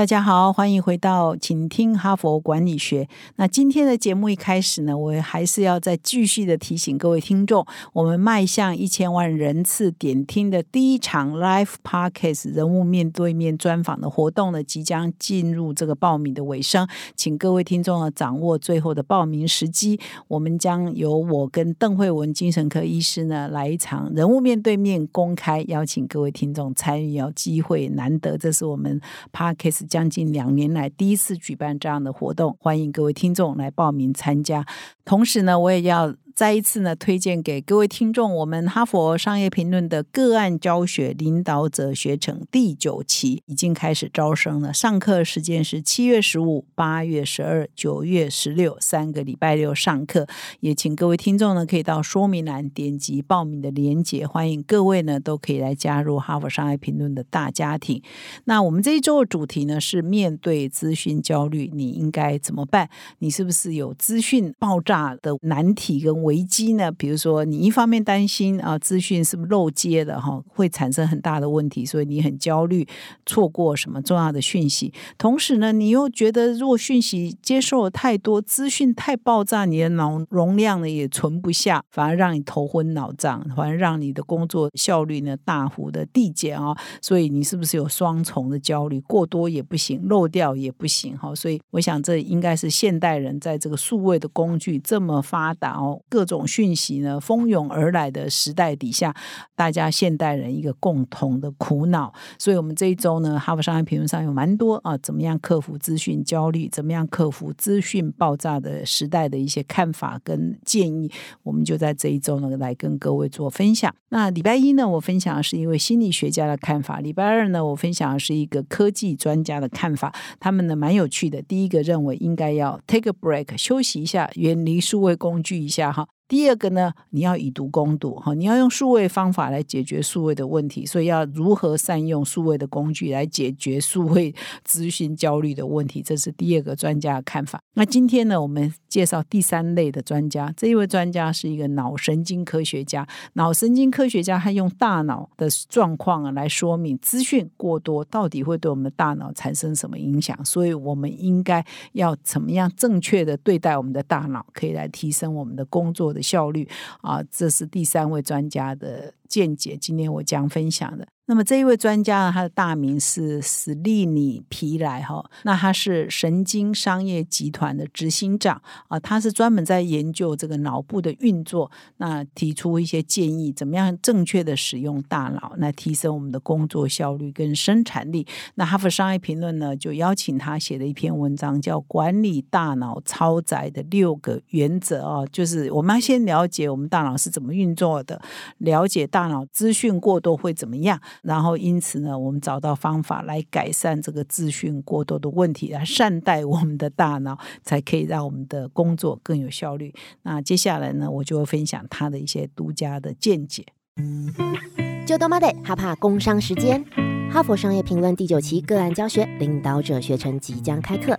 大家好，欢迎回到，请听哈佛管理学。那今天的节目一开始呢，我还是要再继续的提醒各位听众，我们迈向一千万人次点听的第一场 Live Podcast 人物面对面专访的活动呢，即将进入这个报名的尾声，请各位听众呢掌握最后的报名时机。我们将由我跟邓慧文精神科医师呢来一场人物面对面公开，邀请各位听众参与，要机会难得，这是我们 Podcast。将近两年来第一次举办这样的活动，欢迎各位听众来报名参加。同时呢，我也要。再一次呢，推荐给各位听众，我们哈佛商业评论的个案教学领导者学程第九期已经开始招生了。上课时间是七月十五、八月十二、九月十六三个礼拜六上课。也请各位听众呢，可以到说明栏点击报名的链接。欢迎各位呢，都可以来加入哈佛商业评论的大家庭。那我们这一周的主题呢，是面对资讯焦虑，你应该怎么办？你是不是有资讯爆炸的难题跟？危机呢？比如说，你一方面担心啊，资讯是不是漏接的哈，会产生很大的问题，所以你很焦虑，错过什么重要的讯息。同时呢，你又觉得如果讯息接受了太多，资讯太爆炸，你的脑容量呢也存不下，反而让你头昏脑胀，反而让你的工作效率呢大幅的递减啊。所以你是不是有双重的焦虑？过多也不行，漏掉也不行哈。所以我想，这应该是现代人在这个数位的工具这么发达哦。各种讯息呢蜂拥而来的时代底下，大家现代人一个共同的苦恼。所以，我们这一周呢，哈佛商业评论上有蛮多啊，怎么样克服资讯焦虑，怎么样克服资讯爆炸的时代的一些看法跟建议，我们就在这一周呢来跟各位做分享。那礼拜一呢，我分享的是一位心理学家的看法；礼拜二呢，我分享的是一个科技专家的看法。他们呢蛮有趣的。第一个认为应该要 take a break，休息一下，远离数位工具一下。あ。第二个呢，你要以毒攻毒哈，你要用数位方法来解决数位的问题，所以要如何善用数位的工具来解决数位资讯焦虑的问题，这是第二个专家的看法。那今天呢，我们介绍第三类的专家，这一位专家是一个脑神经科学家，脑神经科学家他用大脑的状况啊来说明资讯过多到底会对我们的大脑产生什么影响，所以我们应该要怎么样正确的对待我们的大脑，可以来提升我们的工作的。效率啊，这是第三位专家的见解。今天我将分享的。那么这一位专家呢，他的大名是史利尼皮莱哈，那他是神经商业集团的执行长啊，他是专门在研究这个脑部的运作，那提出一些建议，怎么样正确的使用大脑，来提升我们的工作效率跟生产力。那哈佛商业评论呢，就邀请他写了一篇文章，叫《管理大脑超载的六个原则》啊，就是我们要先了解我们大脑是怎么运作的，了解大大脑资讯过多会怎么样。然后，因此呢，我们找到方法来改善这个资讯过多的问题，来善待我们的大脑，才可以让我们的工作更有效率。那接下来呢，我就会分享他的一些独家的见解。就到 Monday，哈帕工商时间，哈佛商业评论第九期个案教学领导者学程即将开课。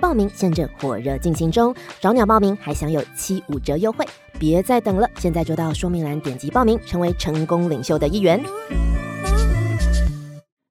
报名现正火热进行中，找鸟报名还享有七五折优惠。别再等了，现在就到说明栏点击报名，成为成功领袖的一员。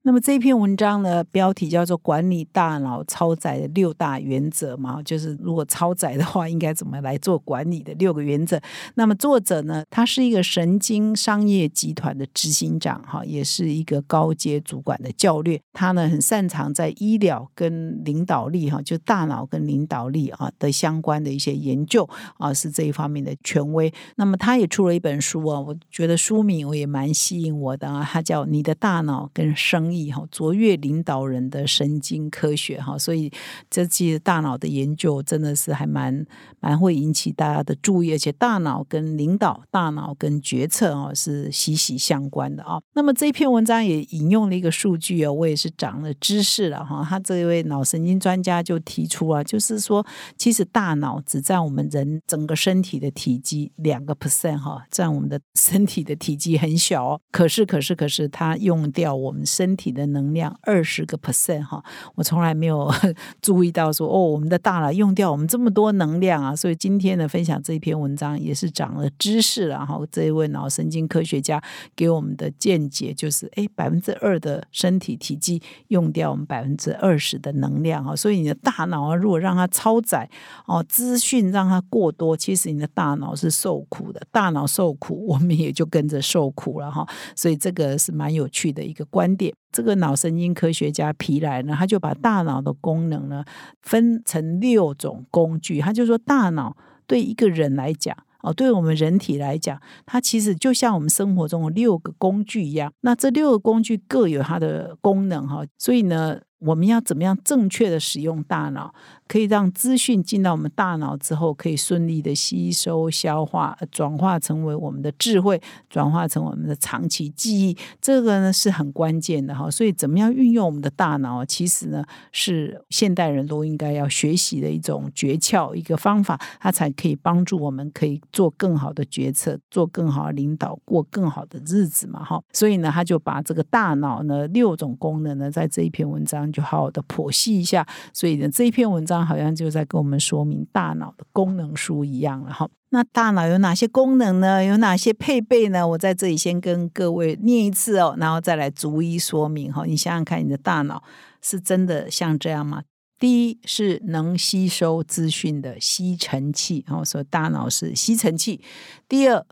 那么这篇文章呢，标题叫做《管理大脑超载的六大原则》嘛，就是如果超载的话，应该怎么来做管理的六个原则。那么作者呢，他是一个神经商业集团的执行长，哈，也是一个高阶主管的教练。他呢，很擅长在医疗跟领导力，哈，就大脑跟领导力啊的相关的一些研究啊，是这一方面的权威。那么他也出了一本书啊，我觉得书名我也蛮吸引我的啊，他叫《你的大脑跟生意》。哈，卓越领导人的神经科学哈，所以这其实大脑的研究真的是还蛮蛮会引起大家的注意，而且大脑跟领导、大脑跟决策哦是息息相关的啊。那么这篇文章也引用了一个数据哦，我也是长了知识了哈。他这位脑神经专家就提出啊，就是说其实大脑只占我们人整个身体的体积两个 percent 哈，占我们的 身体的体积很小，可是可是可是它用掉我们身体体的能量二十个 percent 哈。我从来没有 注意到说哦，我们的大脑用掉我们这么多能量啊，所以今天呢分享这篇文章也是长了知识了哈。这一位脑神经科学家给我们的见解就是，哎，百分之二的身体体积用掉我们百分之二十的能量啊，所以你的大脑啊，如果让它超载哦，资讯让它过多，其实你的大脑是受苦的，大脑受苦，我们也就跟着受苦了哈。所以这个是蛮有趣的一个观点。这个脑神经科学家皮莱呢，他就把大脑的功能呢分成六种工具，他就说大脑对一个人来讲。哦，对我们人体来讲，它其实就像我们生活中的六个工具一样。那这六个工具各有它的功能哈，所以呢。我们要怎么样正确的使用大脑，可以让资讯进到我们大脑之后，可以顺利的吸收、消化、转化成为我们的智慧，转化成我们的长期记忆。这个呢是很关键的哈。所以，怎么样运用我们的大脑，其实呢是现代人都应该要学习的一种诀窍、一个方法，它才可以帮助我们可以做更好的决策，做更好的领导，过更好的日子嘛哈。所以呢，他就把这个大脑呢六种功能呢，在这一篇文章。就好好的剖析一下，所以呢，这一篇文章好像就在跟我们说明大脑的功能书一样了哈。那大脑有哪些功能呢？有哪些配备呢？我在这里先跟各位念一次哦，然后再来逐一说明哈。你想想看，你的大脑是真的像这样吗？第一是能吸收资讯的吸尘器，然后说大脑是吸尘器。第二，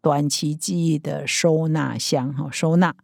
短期记忆的收纳箱，哈，收纳。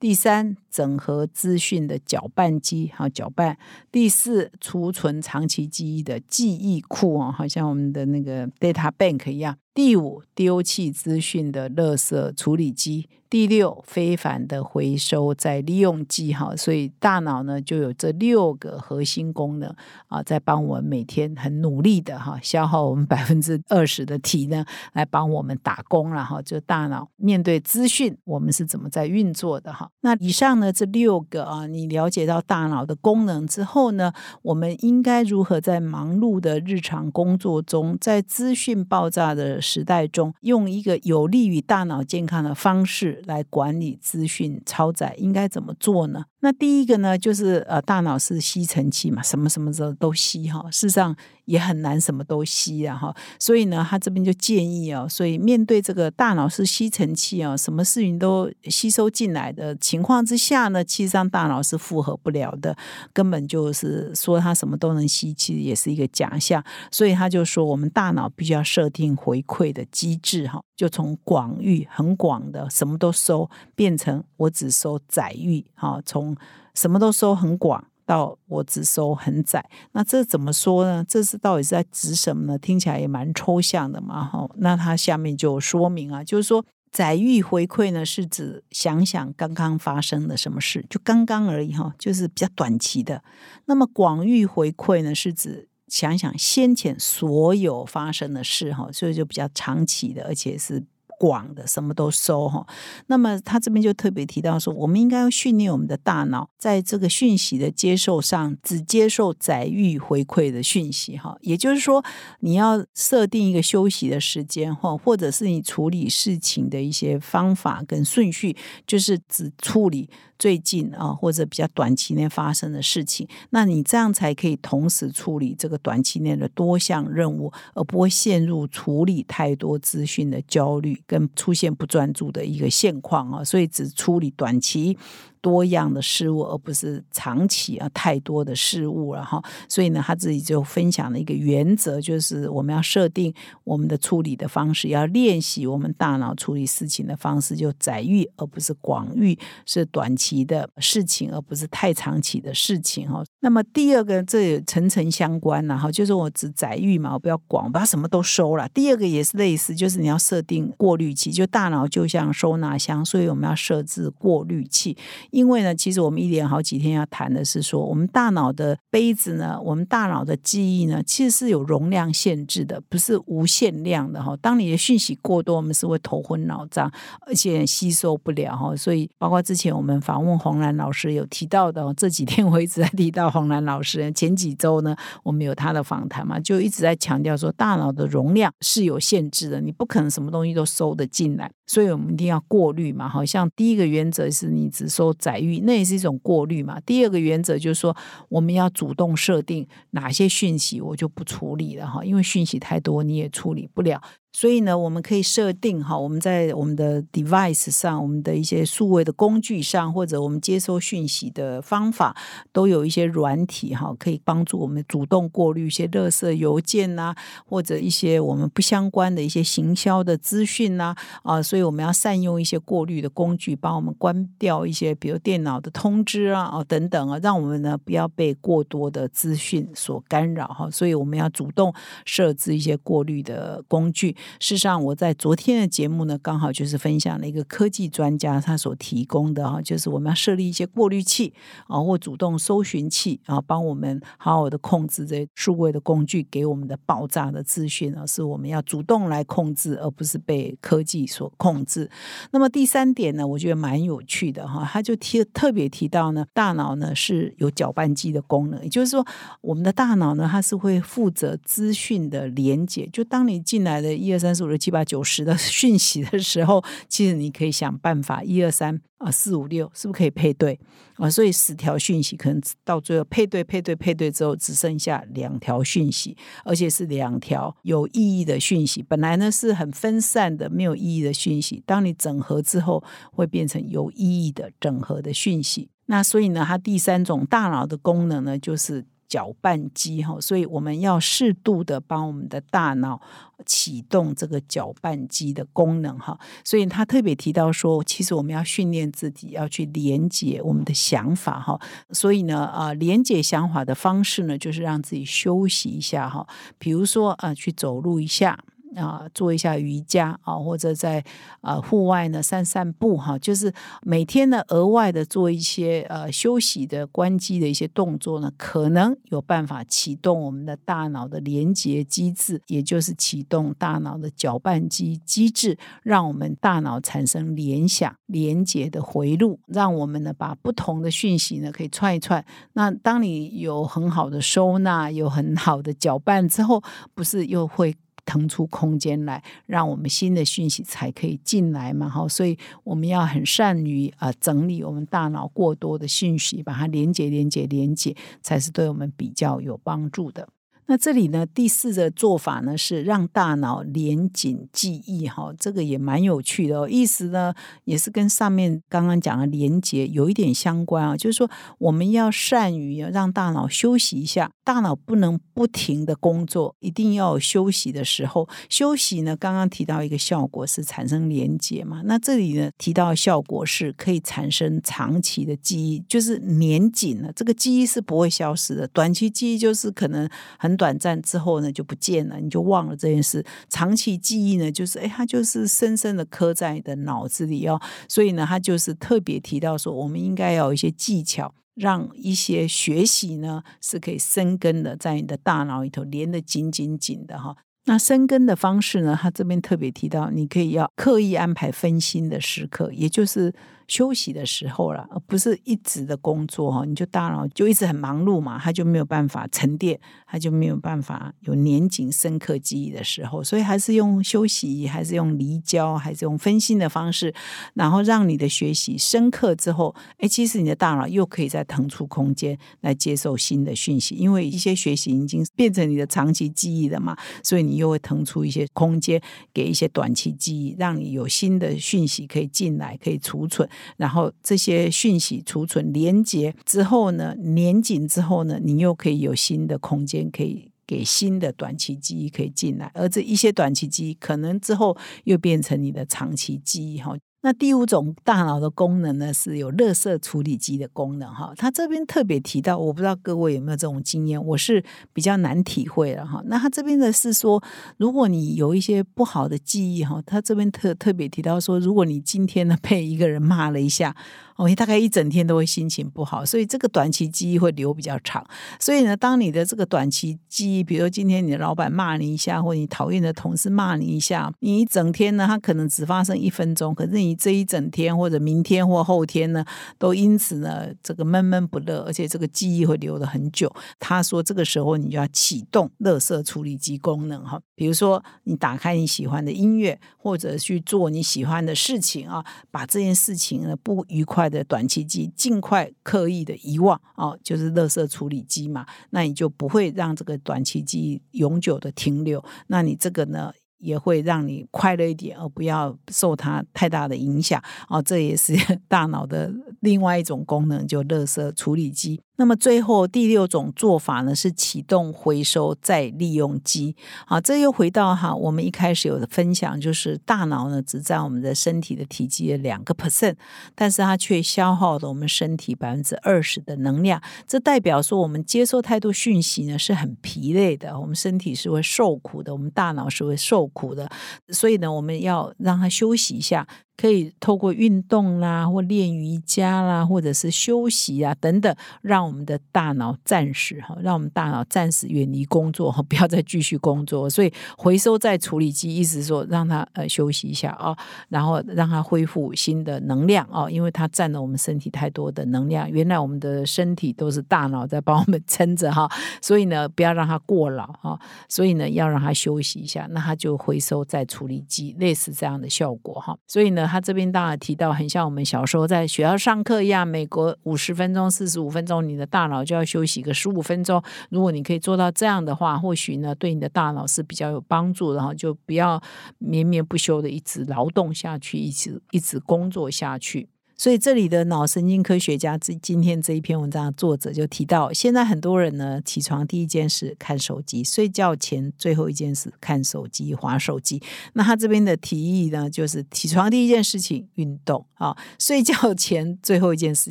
第三，整合资讯的搅拌机，好搅拌；第四，储存长期记忆的记忆库啊，好像我们的那个 data bank 一样。第五，丢弃资讯的垃圾处理机。第六，非凡的回收再利用机。哈，所以大脑呢就有这六个核心功能啊，在帮我们每天很努力的哈，消耗我们 百分之二十的体能来帮我们打工了哈。就大脑面对资讯，我们是怎么在运作的哈？那以上呢这六个啊，你了解到大脑的功能之后呢，我们应该如何在忙碌的日常工作中，在资讯爆炸的时代中，用一个有利于大脑健康的方式来管理资讯超载，应该怎么做呢？那第一个呢，就是呃，大脑是吸尘器嘛，什么什么时候都吸哈。事实上也很难什么都吸啊哈。所以呢，他这边就建议哦，所以面对这个大脑是吸尘器啊，什么事情都吸收进来的情况之下呢，其实上大脑是负荷不了的，根本就是说它什么都能吸，其实也是一个假象。所以他就说，我们大脑必须要设定回馈的机制哈，就从广域很广的什么都收，变成我只收窄域哈，从什么都收很广，到我只收很窄，那这怎么说呢？这是到底是在指什么呢？听起来也蛮抽象的嘛，哈。那它下面就说明啊，就是说载域回馈呢，是指想想刚刚发生的什么事，就刚刚而已哈，就是比较短期的。那么广域回馈呢，是指想想先前所有发生的事哈，所以就比较长期的，而且是。广的什么都收哈，那么他这边就特别提到说，我们应该要训练我们的大脑，在这个讯息的接受上，只接受载域回馈的讯息哈。也就是说，你要设定一个休息的时间哈，或者是你处理事情的一些方法跟顺序，就是只处理。最近啊，或者比较短期内发生的事情，那你这样才可以同时处理这个短期内的多项任务，而不会陷入处理太多资讯的焦虑跟出现不专注的一个现况啊。所以只处理短期。多样的事物，而不是长期啊太多的事物了哈。所以呢，他自己就分享了一个原则，就是我们要设定我们的处理的方式，要练习我们大脑处理事情的方式，就窄域而不是广域，是短期的事情，而不是太长期的事情哈。那么第二个，这也层层相关了哈，就是我只窄域嘛，我不要广，不要什么都收了。第二个也是类似，就是你要设定过滤器，就大脑就像收纳箱，所以我们要设置过滤器。因为呢，其实我们一连好几天要谈的是说，我们大脑的杯子呢，我们大脑的记忆呢，其实是有容量限制的，不是无限量的哈。当你的讯息过多，我们是会头昏脑胀，而且吸收不了哈。所以，包括之前我们访问红兰老师有提到的，这几天我一直在提到红兰老师。前几周呢，我们有他的访谈嘛，就一直在强调说，大脑的容量是有限制的，你不可能什么东西都收得进来。所以我们一定要过滤嘛，好像第一个原则是你只收载誉，那也是一种过滤嘛。第二个原则就是说，我们要主动设定哪些讯息我就不处理了哈，因为讯息太多你也处理不了。所以呢，我们可以设定哈，我们在我们的 device 上，我们的一些数位的工具上，或者我们接收讯息的方法，都有一些软体哈，可以帮助我们主动过滤一些垃圾邮件呐，或者一些我们不相关的一些行销的资讯呐啊，所以我们要善用一些过滤的工具，帮我们关掉一些，比如电脑的通知啊哦等等啊，让我们呢不要被过多的资讯所干扰哈。所以我们要主动设置一些过滤的工具。事实上，我在昨天的节目呢，刚好就是分享了一个科技专家他所提供的哈，就是我们要设立一些过滤器啊，或主动搜寻器啊，帮我们好好的控制这数位的工具给我们的爆炸的资讯啊，是我们要主动来控制，而不是被科技所控制。那么第三点呢，我觉得蛮有趣的哈，他就提特别提到呢，大脑呢是有搅拌机的功能，也就是说，我们的大脑呢，它是会负责资讯的连接，就当你进来的一。一二三四五六七八九十的 讯息的时候，其实你可以想办法，一二三啊，四五六是不是可以配对啊？所以十条讯息可能到最后配对、配对、配对之后，只剩下两条讯息，而且是两条有意义的讯息。本来呢是很分散的、没有意义的讯息，当你整合之后，会变成有意义的整合的讯息。那所以呢，它第三种大脑的功能呢，就是。搅拌机哈，所以我们要适度的帮我们的大脑启动这个搅拌机的功能哈。所以他特别提到说，其实我们要训练自己要去连接我们的想法哈。所以呢，啊，连接想法的方式呢，就是让自己休息一下哈。比如说啊，去走路一下。啊，做一下瑜伽啊，或者在啊户外呢散散步哈，就是每天呢额外的做一些呃休息的关机的一些动作呢，可能有办法启动我们的大脑的连接机制，也就是启动大脑的搅拌机机制，让我们大脑产生联想连接的回路，让我们呢把不同的讯息呢可以串一串。那当你有很好的收纳，有很好的搅拌之后，不是又会。腾出空间来，让我们新的讯息才可以进来嘛？哈，所以我们要很善于啊整理我们大脑过多的讯息，把它连接、连接、连接，才是对我们比较有帮助的。那这里呢，第四个做法呢是让大脑连紧记忆，哈，这个也蛮有趣的哦。意思呢也是跟上面刚刚讲的连接有一点相关啊，就是说我们要善于让大脑休息一下，大脑不能不停的工作，一定要有休息的时候。休息呢，刚刚提到一个效果是产生连接嘛，那这里呢提到效果是可以产生长期的记忆，就是粘紧了，这个记忆是不会消失的，短期记忆就是可能很。短暂之后呢，就不见了，你就忘了这件事。长期记忆呢，就是哎，它就是深深的刻在你的脑子里哦。所以呢，他就是特别提到说，我们应该要有一些技巧，让一些学习呢是可以生根的，在你的大脑里头连得紧紧紧的哈。那生根的方式呢，他这边特别提到，你可以要刻意安排分心的时刻，也就是。休息的时候了，而不是一直的工作哈，你就大脑就一直很忙碌嘛，他就没有办法沉淀，他就没有办法有年紧深刻记忆的时候，所以还是用休息，还是用离焦，还是用分心的方式，然后让你的学习深刻之后，哎，其实你的大脑又可以再腾出空间来接受新的讯息，因为一些学习已经变成你的长期记忆了嘛，所以你又会腾出一些空间给一些短期记忆，让你有新的讯息可以进来，可以储存。然后这些讯息储存连接之后呢，连紧之后呢，你又可以有新的空间，可以给新的短期记忆可以进来，而这一些短期记忆可能之后又变成你的长期记忆哈。那第五种大脑的功能呢，是有垃圾处理机的功能哈。他这边特别提到，我不知道各位有没有这种经验，我是比较难体会了哈。那他这边的是说，如果你有一些不好的记忆哈，他这边特特别提到说，如果你今天呢被一个人骂了一下。哦，你大概一整天都会心情不好，所以这个短期记忆会留比较长。所以呢，当你的这个短期记忆，比如今天你的老板骂你一下，或你讨厌的同事骂你一下，你一整天呢，他可能只发生一分钟，可是你你这一整天或者明天或后天呢，都因此呢这个闷闷不乐，而且这个记忆会留的很久。他说这个时候你就要启动垃圾处理机功能哈，比如说你打开你喜欢的音乐，或者去做你喜欢的事情啊，把这件事情呢不愉快。的短期记尽快刻意的遗忘哦，就是垃圾处理机嘛，那你就不会让这个短期记忆永久的停留。那你这个呢，也会让你快乐一点，而不要受它太大的影响哦。这也是 大脑的另外一种功能，就乐色处理机。那么最后第六种做法呢，是启动回收再利用机。好，这又回到哈，我们一开始有的分享，就是大脑呢只占我们的身体的体积的两个 percent，但是它却消耗了我们身体百分之二十的能量。这代表说，我们接受太多讯息呢是很疲累的，我们身体是会受苦的，我们大脑是会受苦的。所以呢，我们要让它休息一下。可以透过运动啦，或练瑜伽啦，或者是休息啊等等，让我们的大脑暂时哈，让我们大脑暂时远离工作哈，不要再继续工作。所以回收再处理机，意思说让它呃休息一下啊，然后让它恢复新的能量啊，因为它占了我们身体太多的能量。原来我们的身体都是大脑在帮我们撑着哈，所以呢，不要让它过劳哈，所以呢，要让它休息一下，那它就回收再处理机，类似这样的效果哈。所以呢。他这边当然提到，很像我们小时候在学校上课一样，美国五十分钟、四十五分钟，你的大脑就要休息个十五分钟。如果你可以做到这样的话，或许呢，对你的大脑是比较有帮助。然后就不要绵绵不休的一直劳动下去，一直一直工作下去。所以这里的脑神经科学家今今天这一篇文章的作者就提到，现在很多人呢起床第一件事看手机，睡觉前最后一件事看手机、划手机。那他这边的提议呢，就是起床第一件事情运动啊，睡觉前最后一件事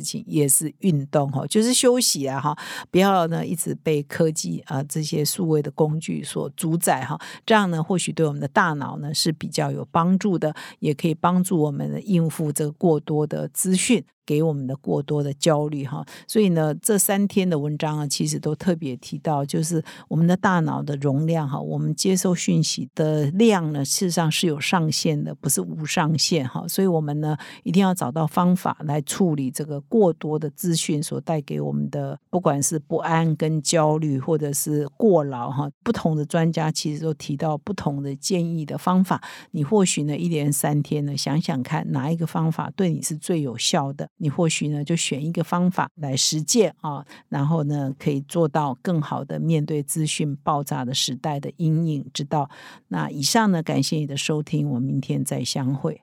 情也是运动哈，就是休息啊哈，不要呢一直被科技啊这些数位的工具所主宰哈，这样呢或许对我们的大脑呢是比较有帮助的，也可以帮助我们应付这过多的。资讯。给我们的过多的焦虑哈，所以呢，这三天的文章啊，其实都特别提到，就是我们的大脑的容量哈，我们接受讯息的量呢，事实上是有上限的，不是无上限哈。所以我们呢，一定要找到方法来处理这个过多的资讯所带给我们的，不管是不安跟焦虑，或者是过劳哈。不同的专家其实都提到不同的建议的方法，你或许呢，一连三天呢，想想看哪一个方法对你是最有效的。你或许呢，就选一个方法来实践啊，然后呢，可以做到更好的面对资讯爆炸的时代的阴影之道。那以上呢，感谢你的收听，我们明天再相会。